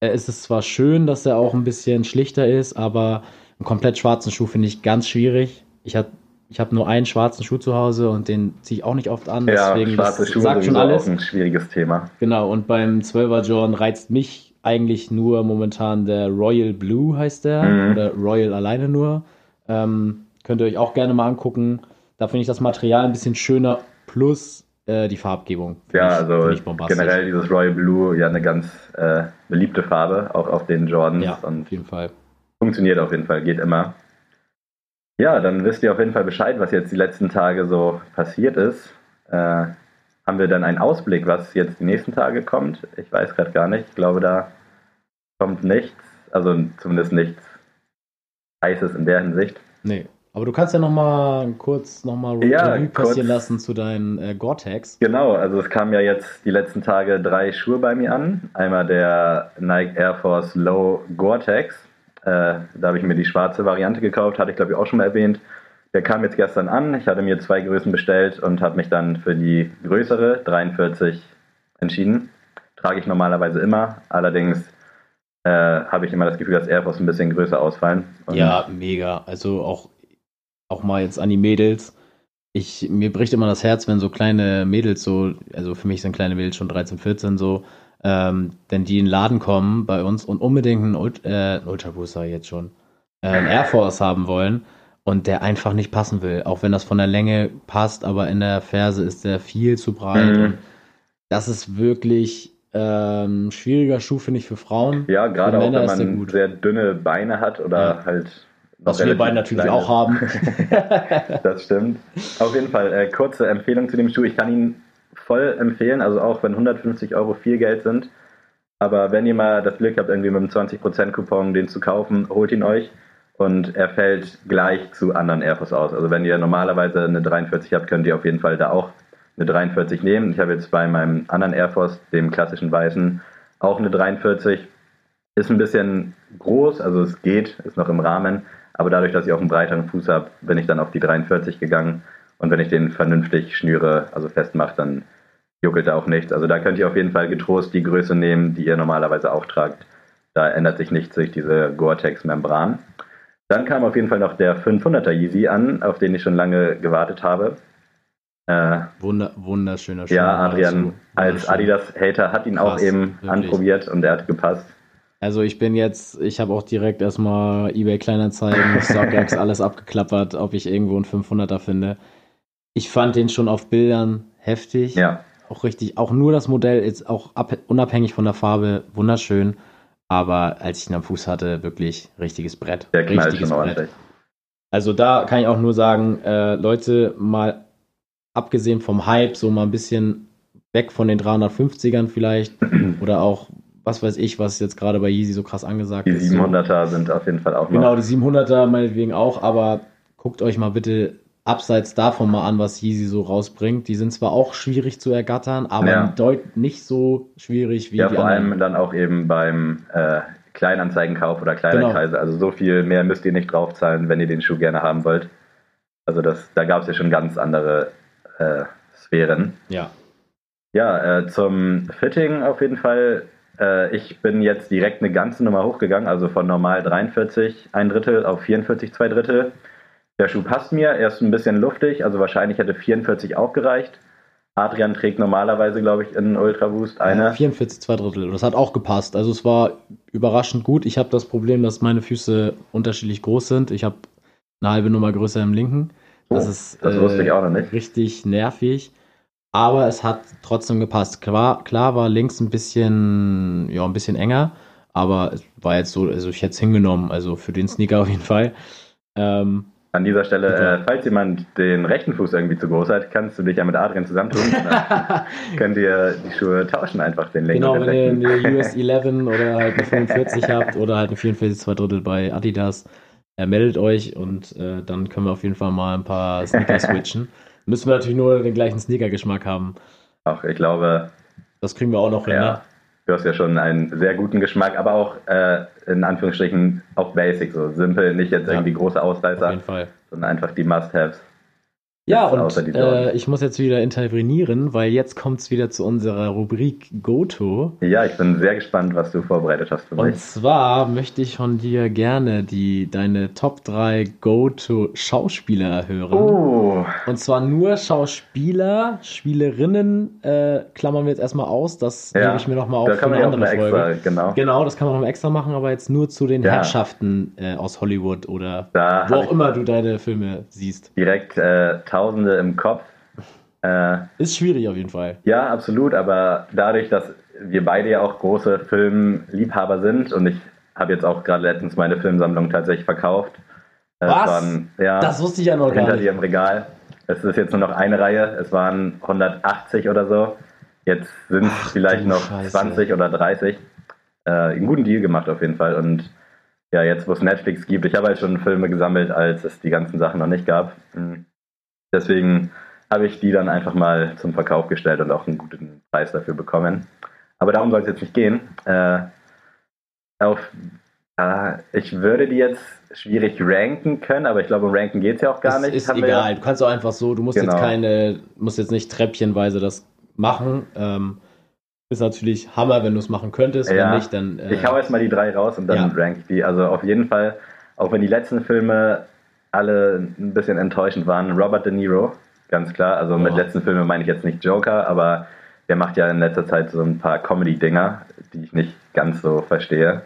ist es zwar schön, dass er auch ein bisschen schlichter ist, aber einen komplett schwarzen Schuh finde ich ganz schwierig. Ich habe ich hab nur einen schwarzen Schuh zu Hause und den ziehe ich auch nicht oft an.
Ja,
deswegen
schwarze
das
Schuhe
sagt schon alles.
auch ein schwieriges Thema.
Genau, und beim 12er Jordan reizt mich eigentlich nur momentan der Royal Blue, heißt der.
Mhm.
Oder Royal alleine nur. Ähm, könnt ihr euch auch gerne mal angucken. Da finde ich das Material ein bisschen schöner, plus äh, die Farbgebung.
Ja,
ich,
also generell dieses Royal Blue, ja eine ganz äh, beliebte Farbe, auch auf den Jordans
Ja,
und
auf jeden Fall.
funktioniert auf jeden Fall, geht immer. Ja, dann wisst ihr auf jeden Fall Bescheid, was jetzt die letzten Tage so passiert ist. Äh, haben wir dann einen Ausblick, was jetzt die nächsten Tage kommt? Ich weiß gerade gar nicht. Ich glaube, da kommt nichts, also zumindest nichts Heißes in der Hinsicht.
Nee. Aber du kannst ja noch mal kurz noch mal
Ja,
Revue passieren lassen zu deinen äh, Gore-Tex.
Genau, also es kamen ja jetzt die letzten Tage drei Schuhe bei mir an. Einmal der Nike Air Force Low Gore-Tex. Äh, da habe ich mir die schwarze Variante gekauft, hatte ich glaube ich auch schon mal erwähnt. Der kam jetzt gestern an. Ich hatte mir zwei Größen bestellt und habe mich dann für die größere 43 entschieden. Trage ich normalerweise immer. Allerdings äh, habe ich immer das Gefühl, dass Air Force ein bisschen größer ausfallen. Und
Ja, mega. Also auch, auch mal jetzt an die Mädels. Ich, mir bricht immer das Herz, wenn so kleine Mädels so, also für mich sind kleine Mädels schon 13, 14 so, ähm, wenn die in den Laden kommen bei uns und unbedingt einen, Ult äh, Ultra Boost sag ich jetzt schon, äh, einen Air Force haben wollen und der einfach nicht passen will. Auch wenn das von der Länge passt, aber in der Ferse ist der viel zu breit.
Mhm.
Das ist wirklich ähm, schwieriger Schuh, finde ich, für Frauen.
Ja, gerade auch wenn man
gut.
sehr dünne Beine hat oder
Ja.
halt.
Was wir beide natürlich
kleine-
auch haben.
Das stimmt. Auf jeden Fall, äh, kurze Empfehlung zu dem Schuh. Ich kann ihn voll empfehlen, also auch wenn 150 Euro viel Geld sind. Aber wenn ihr mal das Glück habt, irgendwie mit einem 20% Coupon den zu kaufen, holt ihn euch. Und er fällt gleich zu anderen Air Force aus. Also wenn ihr normalerweise eine 43 habt, könnt ihr auf jeden Fall da auch eine 43 nehmen. Ich habe jetzt bei meinem anderen Air Force, dem klassischen weißen, auch eine 43. Ist ein bisschen groß, also es geht, ist noch im Rahmen. Aber dadurch, dass ich auch einen breiteren Fuß habe, bin ich dann auf die 43 gegangen. Und wenn ich den vernünftig schnüre, also festmache, dann juckelt da auch nichts. Also da könnt ihr auf jeden Fall getrost die Größe nehmen, die ihr normalerweise auch tragt. Da ändert sich nichts durch diese Gore-Tex-Membran. Dann kam auf jeden Fall noch der 500er Yeezy an, auf den ich schon lange gewartet habe. Äh,
Wunder, wunderschöner Schuh.
ja, Adrian als
Wunderschön.
Adidas-Hater hat ihn auch
Krass,
eben
wirklich.
anprobiert und er hat gepasst.
Also ich bin jetzt, ich habe auch direkt erstmal eBay Kleinanzeigen, StockX, alles abgeklappert, ob ich irgendwo einen 500er finde. Ich fand den schon auf Bildern heftig.
Ja,
Auch richtig, auch nur das Modell ist auch ab, unabhängig von der Farbe wunderschön. Aber als ich ihn am Fuß hatte, wirklich richtiges Brett.
der knallt
richtiges
schon
Brett.
ordentlich.
Also da kann ich auch nur sagen, äh, Leute, mal abgesehen vom Hype, so mal ein bisschen weg von den 350ern vielleicht oder auch, was weiß ich, was jetzt gerade bei Yeezy so krass angesagt
Die
ist.
700er sind auf jeden Fall auch noch.
Genau, die 700er meinetwegen auch, aber guckt euch mal bitte abseits davon mal an, was Yeezy so rausbringt. Die sind zwar auch schwierig zu ergattern, aber
Ja.
nicht so schwierig wie
Ja,
die
vor
anderen.
allem dann auch eben beim äh, Kleinanzeigenkauf oder
Genau.
Kleiderkreise. Also so viel mehr müsst ihr nicht draufzahlen, wenn ihr den Schuh gerne haben wollt. Also das, da gab es ja schon ganz andere äh, Sphären.
Ja.
Ja, äh, zum Fitting auf jeden Fall. Äh, ich bin jetzt direkt eine ganze Nummer hochgegangen, also von normal 43 ein Drittel auf 44 zwei Drittel. Der Schuh passt mir, er ist ein bisschen luftig, also wahrscheinlich hätte 44 auch gereicht. Adrian trägt normalerweise, glaube ich, in Ultra Boost eine.
44 zwei Drittel. Und das hat auch gepasst. Also es war überraschend gut. Ich habe das Problem, dass meine Füße unterschiedlich groß sind. Ich habe eine halbe Nummer größer im linken. Das
Oh,
ist
das wusste ich auch noch nicht.
richtig nervig. Aber es hat trotzdem gepasst. Klar, klar war links ein bisschen, ja, ein bisschen enger, aber es war jetzt so, also ich hätte es hingenommen, also für den Sneaker auf jeden Fall. Ähm,
An dieser Stelle, äh, falls jemand den rechten Fuß irgendwie zu groß hat, kannst du dich ja mit Adrian zusammentun. Dann könnt ihr die Schuhe tauschen, einfach den linken
genau, wenn ihr eine. US 11 oder halt eine 45 habt oder halt eine 44 zwei Drittel bei Adidas, äh, meldet euch und äh, dann können wir auf jeden Fall mal ein paar Sneaker switchen. Müssen wir natürlich nur den gleichen Sneaker-Geschmack haben.
Auch ich glaube,
Das kriegen wir auch noch hin,
ja,
ne?
Du hast ja schon einen sehr guten Geschmack, aber auch äh, in Anführungsstrichen auch basic, so simpel, nicht jetzt
Ja.
irgendwie große Ausreißer, sondern einfach die Must-Haves.
Ja, und äh, ich muss jetzt wieder intervenieren, weil jetzt kommt es wieder zu unserer Rubrik Goto.
Ja, ich bin sehr gespannt, was du vorbereitet hast für
Und
mich.
zwar möchte ich von dir gerne die deine Top 3 Go-To-Schauspieler hören.
Oh,
Und zwar nur Schauspieler, Spielerinnen, äh, klammern wir jetzt erstmal aus. Das
Ja,
hebe ich mir nochmal auf
da
für eine andere
eine
Folge.
extra, genau.
Genau, das kann man nochmal extra machen, aber jetzt nur zu den
Ja.
Herrschaften äh, aus Hollywood oder
Da
wo auch immer du deine Filme siehst.
direkt äh, Tausende im Kopf. Äh,
Ist schwierig auf jeden Fall.
Ja, absolut, aber dadurch, dass wir beide ja auch große Filmliebhaber sind und ich habe jetzt auch gerade letztens meine Filmsammlung tatsächlich verkauft. Äh,
Was?
Waren, ja,
Das wusste ich ja noch gar
hinter
nicht.
dir im Regal. Es ist jetzt nur noch eine Reihe, es waren 180 oder so. Jetzt sind es vielleicht noch
Scheiße.
20 oder 30. Äh, einen guten Deal gemacht auf jeden Fall und ja, jetzt wo es Netflix gibt, ich habe halt schon Filme gesammelt, als es die ganzen Sachen noch nicht gab. Deswegen habe ich die dann einfach mal zum Verkauf gestellt und auch einen guten Preis dafür bekommen. Aber darum soll es jetzt nicht gehen. Äh, auf, äh, ich würde die jetzt schwierig ranken können, aber ich glaube, um ranken geht es ja auch gar
das
nicht.
ist
Haben
egal.
Ja.
Du kannst auch einfach so, du musst
Genau.
jetzt keine, musst jetzt nicht treppchenweise das machen. Ähm, ist natürlich Hammer, wenn du es machen könntest.
Ja.
Wenn nicht, dann. Äh,
Ich hau jetzt mal die drei raus und dann
Ja.
rank ich die. Also auf jeden Fall, auch wenn die letzten Filme alle ein bisschen enttäuschend waren, Robert De Niro, ganz klar. Also mit
Ja.
letzten Filmen meine ich jetzt nicht Joker, aber der macht ja in letzter Zeit so ein paar Comedy-Dinger, die ich nicht ganz so verstehe.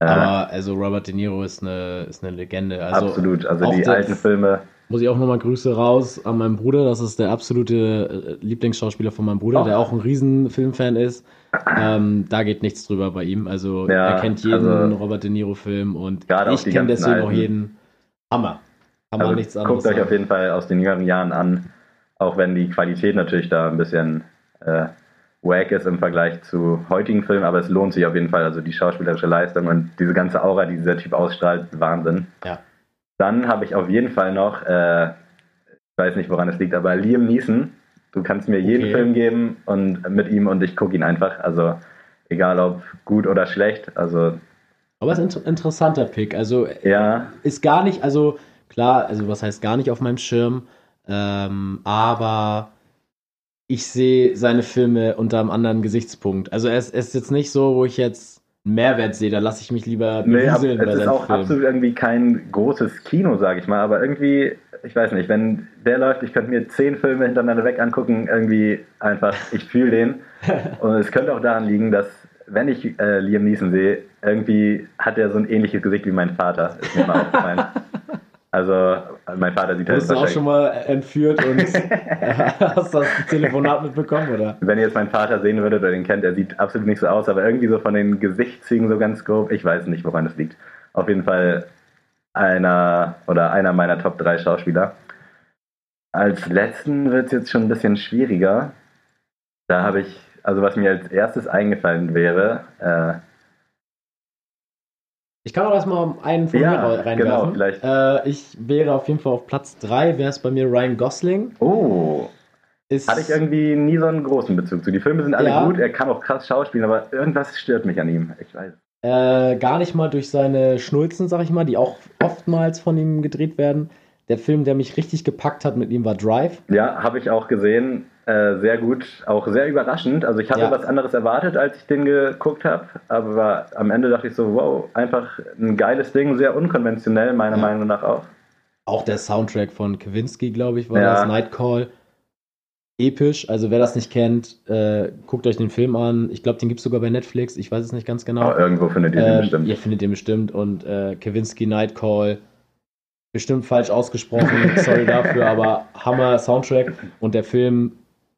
Äh,
aber also Robert De Niro ist eine, ist eine Legende. Also
absolut. Also
auch
die alten Filme,
muss ich auch nochmal Grüße raus an meinen Bruder. Das ist der absolute äh, Lieblingsschauspieler von meinem Bruder,
Oh.
der auch ein riesen Filmfan ist. Ähm, da geht nichts drüber bei ihm. Also
Ja,
er kennt jeden
also-
Robert De Niro-Film und
auch
ich kenne deswegen auch
alten.
jeden. Hammer. Kann man
also
nichts anderes
guckt euch auf jeden Fall aus den jüngeren Jahren an, auch wenn die Qualität natürlich da ein bisschen äh, wack ist im Vergleich zu heutigen Filmen, aber es lohnt sich auf jeden Fall. Also die schauspielerische Leistung und diese ganze Aura, die dieser Typ ausstrahlt, Wahnsinn.
Ja.
Dann habe ich auf jeden Fall noch, äh, ich weiß nicht, woran es liegt, aber Liam Neeson. Du kannst mir jeden
Okay.
Film geben und mit ihm und ich gucke ihn einfach. Also egal ob gut oder schlecht. Also
Aber es ist ein interessanter Pick. Also
ja,
ist gar nicht, also klar, also was heißt gar nicht auf meinem Schirm, ähm, aber ich sehe seine Filme unter einem anderen Gesichtspunkt. Also es, es ist jetzt nicht so, wo ich jetzt einen Mehrwert sehe, da lasse ich mich lieber
Nee, ab,
berieseln bei
es ist auch
Filmen.
absolut irgendwie kein großes Kino, sage ich mal, aber irgendwie, ich weiß nicht, wenn der läuft, ich könnte mir zehn Filme hintereinander weg angucken, irgendwie einfach, ich fühle den. Und es könnte auch daran liegen, dass, wenn ich äh, Liam Neeson sehe, irgendwie hat er so ein ähnliches Gesicht wie mein Vater, ist mir mal aufgefallen. Also, mein Vater sieht
Du
halt
bist auch schon mal entführt und hast das Telefonat mitbekommen, oder?
wenn ihr jetzt meinen Vater sehen würdet oder den kennt, er sieht absolut nicht so aus, aber irgendwie so von den Gesichtszügen so ganz grob, ich weiß nicht, woran es liegt. Auf jeden Fall einer oder einer meiner Top 3 Schauspieler. Als letzten wird es jetzt schon ein bisschen schwieriger. Da habe ich, also was mir als erstes eingefallen wäre, äh,
Ich kann auch erstmal einen von
Ja,
mir reinwerfen.
genau, vielleicht.
Äh, ich wäre auf jeden Fall auf Platz 3, wäre es bei mir Ryan Gosling.
oh,
Ist,
hatte ich irgendwie nie so einen großen Bezug zu. Die Filme sind alle
Ja.
gut, er kann auch krass schauspielen, aber irgendwas stört mich an ihm. Ich weiß.
Äh, gar nicht mal durch seine Schnulzen, sag ich mal, die auch oftmals von ihm gedreht werden. der Film, der mich richtig gepackt hat mit ihm, war Drive.
Ja, habe ich auch gesehen. Äh, sehr gut, auch sehr überraschend. Also ich hatte
Ja.
was anderes erwartet, als ich den geguckt habe. Aber am Ende dachte ich so, wow, einfach ein geiles Ding, sehr unkonventionell, meiner
Ja.
Meinung nach auch.
Auch der Soundtrack von Kavinsky, glaube ich, war
Ja.
das Nightcall. Episch, also wer das nicht kennt, äh, guckt euch den Film an. Ich glaube, den gibt es sogar bei Netflix, ich weiß es nicht ganz genau.
Aber irgendwo findet ihr den
Ähm,
bestimmt.
Ihr findet den bestimmt und äh, Kavinsky Nightcall bestimmt falsch ausgesprochen, sorry dafür, aber Hammer Soundtrack und der Film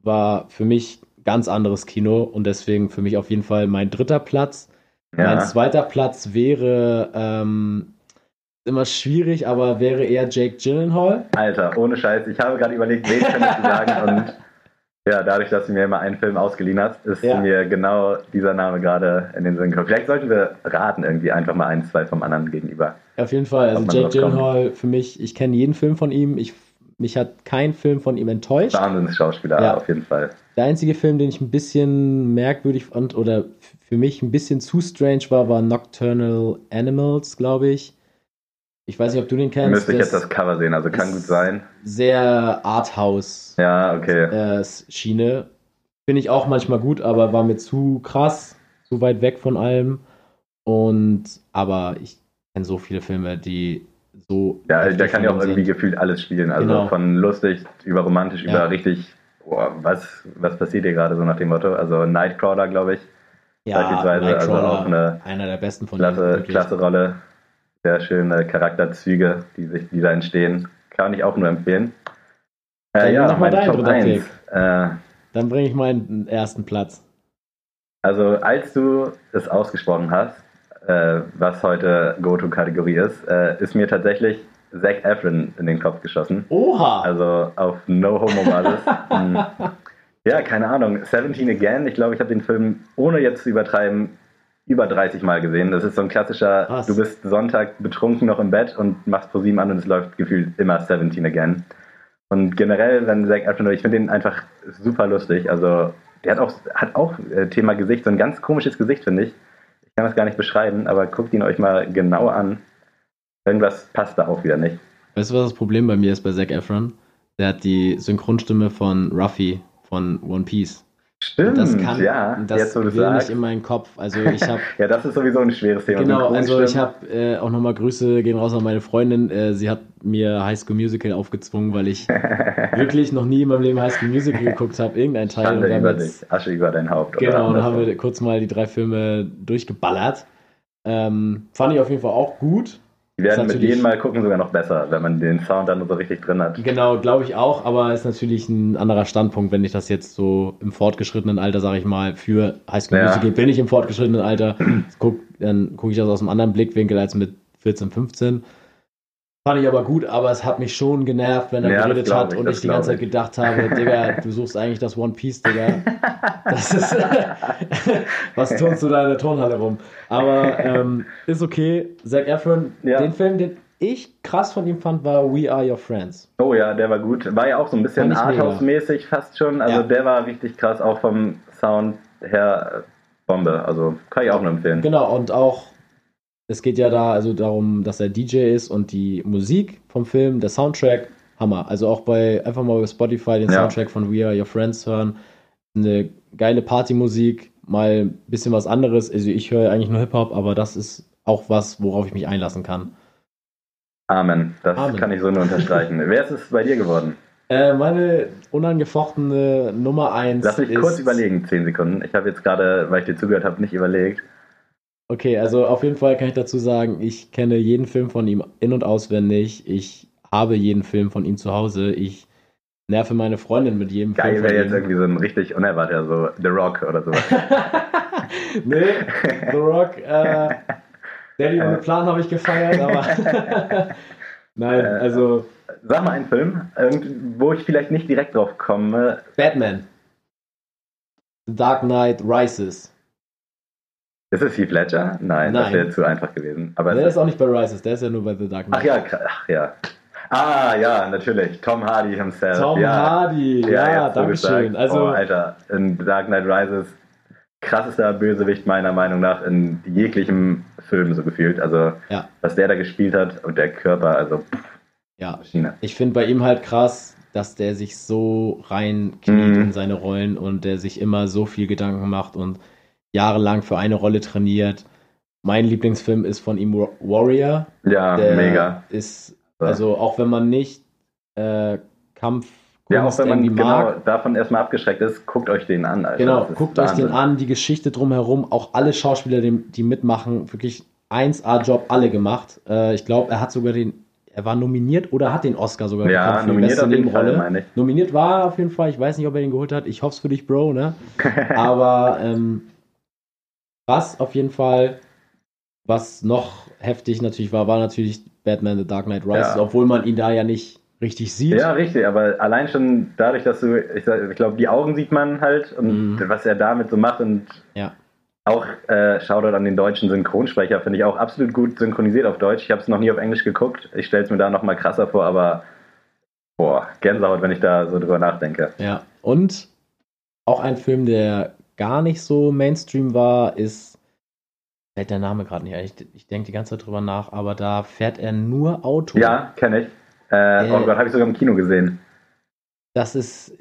war für mich ganz anderes Kino und deswegen für mich auf jeden Fall mein dritter Platz. Mein
Ja.
zweiter Platz wäre ähm, immer schwierig, aber wäre eher Jake Gyllenhaal.
Alter, ohne Scheiß. Ich habe gerade überlegt, wen könnte ich sagen und ja, dadurch, dass du mir immer einen Film ausgeliehen hast, ist
Ja.
mir genau dieser Name gerade in den Sinn gekommen. Vielleicht sollten wir raten irgendwie einfach mal ein, zwei vom anderen gegenüber.
Auf jeden Fall, also Jake. Gyllenhaal für mich, ich kenne jeden Film von ihm, ich, mich hat kein Film von ihm enttäuscht.
Wahnsinnsschauspieler
Ja.
auf jeden Fall.
Der einzige Film, den ich ein bisschen merkwürdig fand oder für mich ein bisschen zu strange war, war Nocturnal Animals, glaube ich. Ich weiß nicht, ob du den kennst.
Müsste ich jetzt das Cover sehen, also kann gut sein.
Sehr Arthouse
Ja, okay.
äh, Schiene. Finde ich auch manchmal gut, aber war mir zu krass, zu weit weg von allem. Und aber ich kenne so viele Filme, die so.
Ja, der kann ja auch irgendwie gefühlt alles spielen. Also
Genau.
von lustig über romantisch
Ja.
über richtig, boah, was, was passiert hier gerade so nach dem Motto? Also Nightcrawler, glaube ich.
ja,
beispielsweise, also auch eine
einer der besten von.
Klasse, klasse Rolle. Sehr schöne Charakterzüge, die sich die da entstehen. Kann ich auch nur empfehlen.
Dann
Äh, ja,
mach mal deinen
Top
dritter
1. Äh,
Dann bringe ich meinen ersten Platz.
also als du es ausgesprochen hast, äh, was heute Go-To-Kategorie ist, äh, ist mir tatsächlich Zac Efron in den Kopf geschossen.
Oha!
Also auf No-Homo-Basis. Hm. ja, keine Ahnung. 17 Again, ich glaube, ich habe den Film, ohne jetzt zu übertreiben, über 30 Mal gesehen. Das ist so ein klassischer,
Krass.
du bist Sonntag betrunken noch im Bett und machst ProSieben an und es läuft gefühlt immer 17 Again. Und generell, wenn Zac Efron, ich finde den einfach super lustig. Also der hat auch, hat auch äh, Thema Gesicht, so ein ganz komisches Gesicht, finde ich. Ich kann das gar nicht beschreiben, aber guckt ihn euch mal genau an. Irgendwas passt da auch wieder nicht.
Weißt du, was das Problem bei mir ist bei Zac Efron? Der hat die Synchronstimme von Ruffy von One Piece.
Stimmt,
das kann,
ja.
das
jetzt,
will
sagst.
nicht in meinen Kopf. Also ich habe
Ja, das ist sowieso ein schweres Thema.
genau, also ich habe äh, auch nochmal Grüße gehen raus an meine Freundin. Äh, sie hat mir High School Musical aufgezwungen, weil ich wirklich noch nie in meinem Leben High School Musical geguckt habe, irgendein Teil.
Schande
und
über
jetzt-
dich, Asche über dein Haupt.
Genau, und dann haben wir kurz mal die drei Filme durchgeballert. Ähm, fand ich auf jeden Fall auch gut.
Die werden mit jedem Mal gucken sogar noch besser, wenn man den Sound dann so richtig drin hat.
Genau, glaube ich auch, aber ist natürlich ein anderer Standpunkt, wenn ich das jetzt so im fortgeschrittenen Alter, sage ich mal, für High School
Ja.
Musical bin ich im fortgeschrittenen Alter, guck, dann gucke ich das aus einem anderen Blickwinkel als mit 14, 15. Fand ich aber gut, aber es hat mich schon genervt, wenn er
Ja,
geredet hat
ich,
und ich die ganze Zeit gedacht habe, Digga, du suchst eigentlich das One Piece, Digga. Das ist, was turnst du da in der Turnhalle rum? Aber ähm, ist okay. Zac Efron,
Ja.
den Film, den ich krass von ihm fand, war We Are Your Friends.
Oh ja, der war gut. War ja auch so ein bisschen. Arthouse-mäßig fast schon. Also
Ja.
der war richtig krass, auch vom Sound her äh, Bombe. Also kann ich auch nur empfehlen.
Genau, und auch, es geht ja da also darum, dass er DJ ist und die Musik vom Film, der Soundtrack, Hammer. Also auch bei, einfach mal bei Spotify den
Ja.
Soundtrack von We Are Your Friends hören. Eine geile Partymusik, mal ein bisschen was anderes. Also ich höre eigentlich nur Hip-Hop, aber das ist auch was, worauf ich mich einlassen kann.
Amen. Das
Amen.
kann ich so nur unterstreichen. Wer ist es bei dir geworden?
Äh, meine unangefochtene Nummer 1
Lass mich kurz überlegen, 10 Sekunden. Ich habe jetzt gerade, weil ich dir zugehört habe, nicht überlegt.
Okay, also auf jeden Fall kann ich dazu sagen, ich kenne jeden Film von ihm in- und auswendig. Ich habe jeden Film von ihm zu Hause. Ich nerve meine Freundin mit jedem
Geil
Film
wäre
von
jetzt irgendwie so ein richtig unerwarteter, so The Rock oder sowas.
nee, The Rock, äh, Daddy ohne Plan habe ich gefeiert, aber nein, also
Sag mal einen Film, wo ich vielleicht nicht direkt drauf komme.
Batman. The Dark Knight Rises.
Ist es Heath Ledger? Nein, das
Nein.
wäre zu einfach gewesen. Aber
Der ist auch nicht bei Rises, der ist ja nur bei The Dark Knight.
ach ja, ach ja. Ah ja, natürlich. Tom Hardy himself.
Tom
ja.
Hardy, ja,
wo
danke schön. Also,
oh, Alter, in Dark Knight Rises krassester Bösewicht meiner Meinung nach in jeglichem Film so gefühlt. Also
ja.
was der da gespielt hat und der Körper, also pff,
Ja,
Maschine.
ich finde bei ihm halt krass, dass der sich so reinkniet
Mhm.
in seine Rollen und der sich immer so viel Gedanken macht und jahrelang für eine Rolle trainiert. Mein Lieblingsfilm ist von ihm Wa- Warrior.
Ja,
Der
mega.
ist, also auch wenn man nicht äh, Kampf
Ja, auch wenn man genau
mag,
davon erstmal abgeschreckt ist, guckt euch den an. Alter.
Genau, guckt euch den an, die Geschichte drumherum, auch alle Schauspieler, die, die mitmachen, wirklich 1A-Job alle gemacht. Äh, ich glaube, er hat sogar den, er war nominiert oder hat den Oscar sogar
Ja,
bekommen für die
nominiert
beste
auf jeden Fall,
Nebenrolle.
meine ich.
Nominiert war er auf jeden Fall, ich weiß nicht, ob er den geholt hat. Ich hoffe es für dich, Bro, ne? Aber ähm, was auf jeden Fall, was noch heftig natürlich war, war natürlich Batman The Dark Knight Rises,
Ja.
obwohl man ihn da ja nicht richtig sieht.
Ja, richtig, aber allein schon dadurch, dass du, ich, ich glaube, die Augen sieht man halt und
Mhm.
was er damit so macht und
Ja.
auch äh, Shoutout an den deutschen Synchronsprecher, finde ich auch absolut gut synchronisiert auf Deutsch. Ich habe es noch nie auf Englisch geguckt. Ich stelle es mir da noch mal krasser vor, aber boah, Gänsehaut, wenn ich da so drüber nachdenke.
Ja, und auch ein Film, der gar nicht so Mainstream war, ist, fällt der Name gerade nicht ein, ich, ich denke die ganze Zeit drüber nach, aber da fährt er nur Auto.
Ja, kenne ich. Äh,
Äh.
oh Gott, habe ich sogar im Kino gesehen.
Das ist,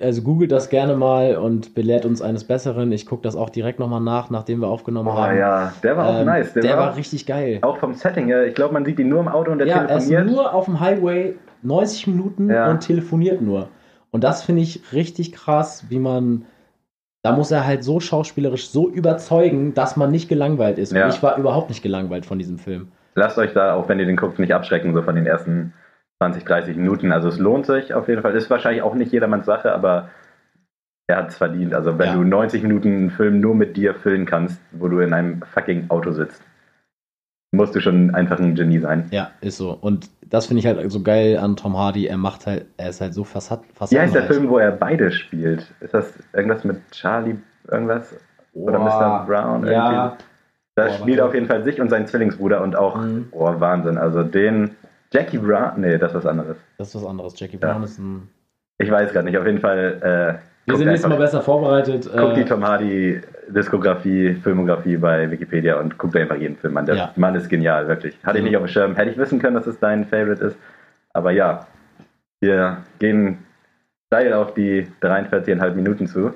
also googelt das gerne mal und belehrt uns eines Besseren. Ich gucke das auch direkt nochmal nach, nachdem wir aufgenommen
Oh
haben.
ja, der war auch
Ähm,
nice.
Der, war
auch,
richtig geil.
auch vom Setting her. Ich glaube, man sieht ihn nur im Auto und der
ja, er ist
telefoniert.
nur auf dem Highway 90 Minuten
Ja.
und telefoniert nur. Und das finde ich richtig krass, wie man. Da muss er halt so schauspielerisch so überzeugen, dass man nicht gelangweilt ist.
Ja.
Und ich war überhaupt nicht gelangweilt von diesem Film.
Lasst euch da, auch wenn ihr den guckt, nicht abschrecken, so von den ersten 20, 30 Minuten. Also es lohnt sich auf jeden Fall. Ist wahrscheinlich auch nicht jedermanns Sache, aber er hat es verdient. Also wenn
Ja.
du 90 Minuten einen Film nur mit dir füllen kannst, wo du in einem fucking Auto sitzt, musst du schon einfach ein Genie sein.
Ja, ist so. Und das finde ich halt so geil an Tom Hardy. Er macht halt, er ist halt so fassad,
Wie heißt der. Film, wo er beide spielt? Ist das irgendwas mit Charlie irgendwas? Oder Mr. Brown?
Ja,
Irgendwie? Da
Boah,
spielt er auf jeden Fall sich und seinen Zwillingsbruder und auch,
Mhm.
oh Wahnsinn, also den, Jackie Brown, nee, das ist was anderes.
das ist was anderes. Jackie
Ja.
Brown ist ein.
Ich weiß gerade nicht, auf jeden Fall. Äh,
Wir sind nächstes Mal besser vorbereitet.
Guckt die
Äh,
Tom Hardy Diskografie, Filmografie bei Wikipedia und guckt einfach jeden Film an. Der
Ja.
Mann ist genial, wirklich. Hatte ich
Mhm.
nicht auf dem Schirm. Hätte ich wissen können, dass es dein Favorite ist. Aber ja, wir gehen steil auf die 43,5 Minuten zu.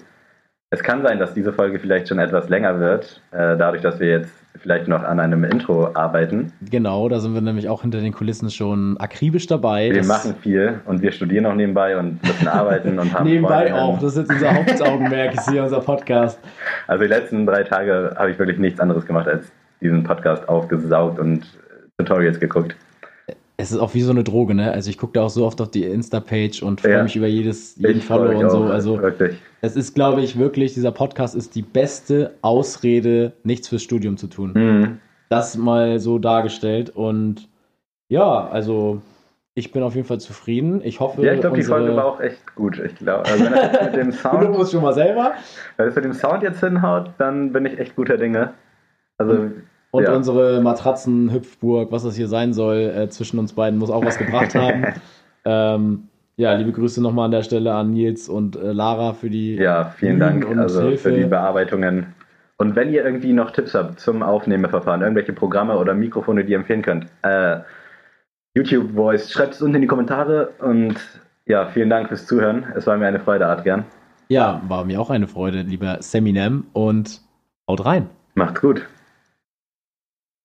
Es kann sein, dass diese Folge vielleicht schon etwas länger wird, äh, dadurch, dass wir jetzt vielleicht noch an einem Intro arbeiten.
genau, da sind wir nämlich auch hinter den Kulissen schon akribisch dabei.
Wir machen viel und wir studieren auch nebenbei und müssen arbeiten und haben
Nebenbei
Freundinnen.
auch, das ist jetzt unser Hauptaugenmerk, ist hier unser Podcast.
Also die letzten drei Tage habe ich wirklich nichts anderes gemacht, als diesen Podcast aufgesaugt und Tutorials geguckt.
Es ist auch wie so eine Droge, ne? Also ich gucke da auch so oft auf die Insta-Page und freue
Ja.
mich über jedes, jeden
Ich
Follow und so.
auch,
Also
wirklich.
es ist, glaube ich, wirklich, dieser Podcast ist die beste Ausrede, nichts fürs Studium zu tun.
Mhm.
Das mal so dargestellt und ja, also ich bin auf jeden Fall zufrieden. Ich hoffe,
Ja, ich glaube, die Folge war auch echt gut. Ich glaube, also wenn das mit dem
Du
Sound,
musst schon mal selber.
wenn das mit dem Sound jetzt hinhaut, dann bin ich echt guter Dinge. Also
Und
Ja.
unsere Matratzen-Hüpfburg, was das hier sein soll, äh, zwischen uns beiden, muss auch was gebracht haben. ähm, ja, liebe Grüße nochmal an der Stelle an Nils und äh, Lara für die.
ja, vielen Dank
und
also
Hilfe.
für die Bearbeitungen. Und wenn ihr irgendwie noch Tipps habt zum Aufnahmeverfahren, irgendwelche Programme oder Mikrofone, die ihr empfehlen könnt, äh, YouTube Voice, schreibt es unten in die Kommentare und ja, vielen Dank fürs Zuhören. Es war mir eine Freude, Adrian.
Ja, war mir auch eine Freude, lieber Seminem und haut rein.
Macht's gut.